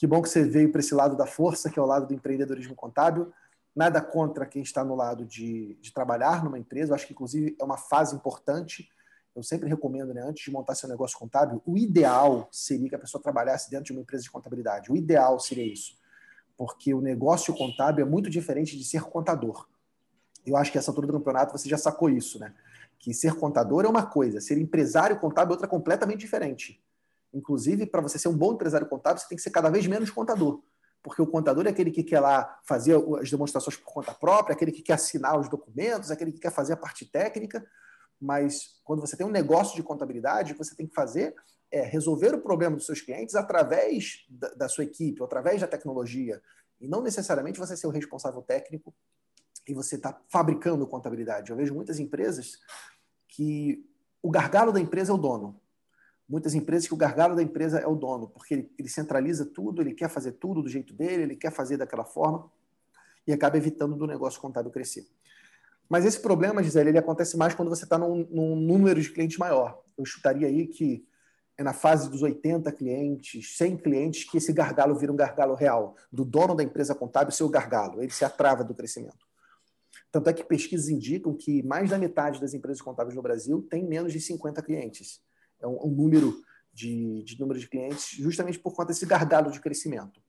Que bom que você veio para esse lado da força, que é o lado do empreendedorismo contábil. Nada contra quem está no lado de, de trabalhar numa empresa. Eu acho que, inclusive, é uma fase importante. Eu sempre recomendo, né, antes de montar seu negócio contábil, o ideal seria que a pessoa trabalhasse dentro de uma empresa de contabilidade. O ideal seria isso. Porque o negócio contábil é muito diferente de ser contador. Eu acho que essa altura do campeonato você já sacou isso, né? Que ser contador é uma coisa, ser empresário contábil é outra completamente diferente. Inclusive, para você ser um bom empresário contábil, você tem que ser cada vez menos contador. Porque o contador é aquele que quer lá fazer as demonstrações por conta própria, aquele que quer assinar os documentos, aquele que quer fazer a parte técnica, mas quando você tem um negócio de contabilidade, o que você tem que fazer é resolver o problema dos seus clientes através da, sua equipe, através da tecnologia, e não necessariamente você ser o responsável técnico e você está fabricando contabilidade. Eu vejo muitas empresas que o gargalo da empresa é o dono muitas empresas que o gargalo da empresa é o dono, porque ele, ele, centraliza tudo, ele quer fazer tudo do jeito dele, ele quer fazer daquela forma e acaba evitando do negócio contábil crescer. Mas esse problema, Gisele, ele acontece mais quando você está num, num, número de clientes maior. Eu chutaria aí que é na fase dos 80 clientes, 100 clientes, que esse gargalo vira um gargalo real, do dono da empresa contábil ser o gargalo, ele se atrava do crescimento. Tanto é que pesquisas indicam que mais da metade das empresas contábeis no Brasil tem menos de 50 clientes é um, um número de, de número de clientes, justamente por conta desse gargalo de crescimento.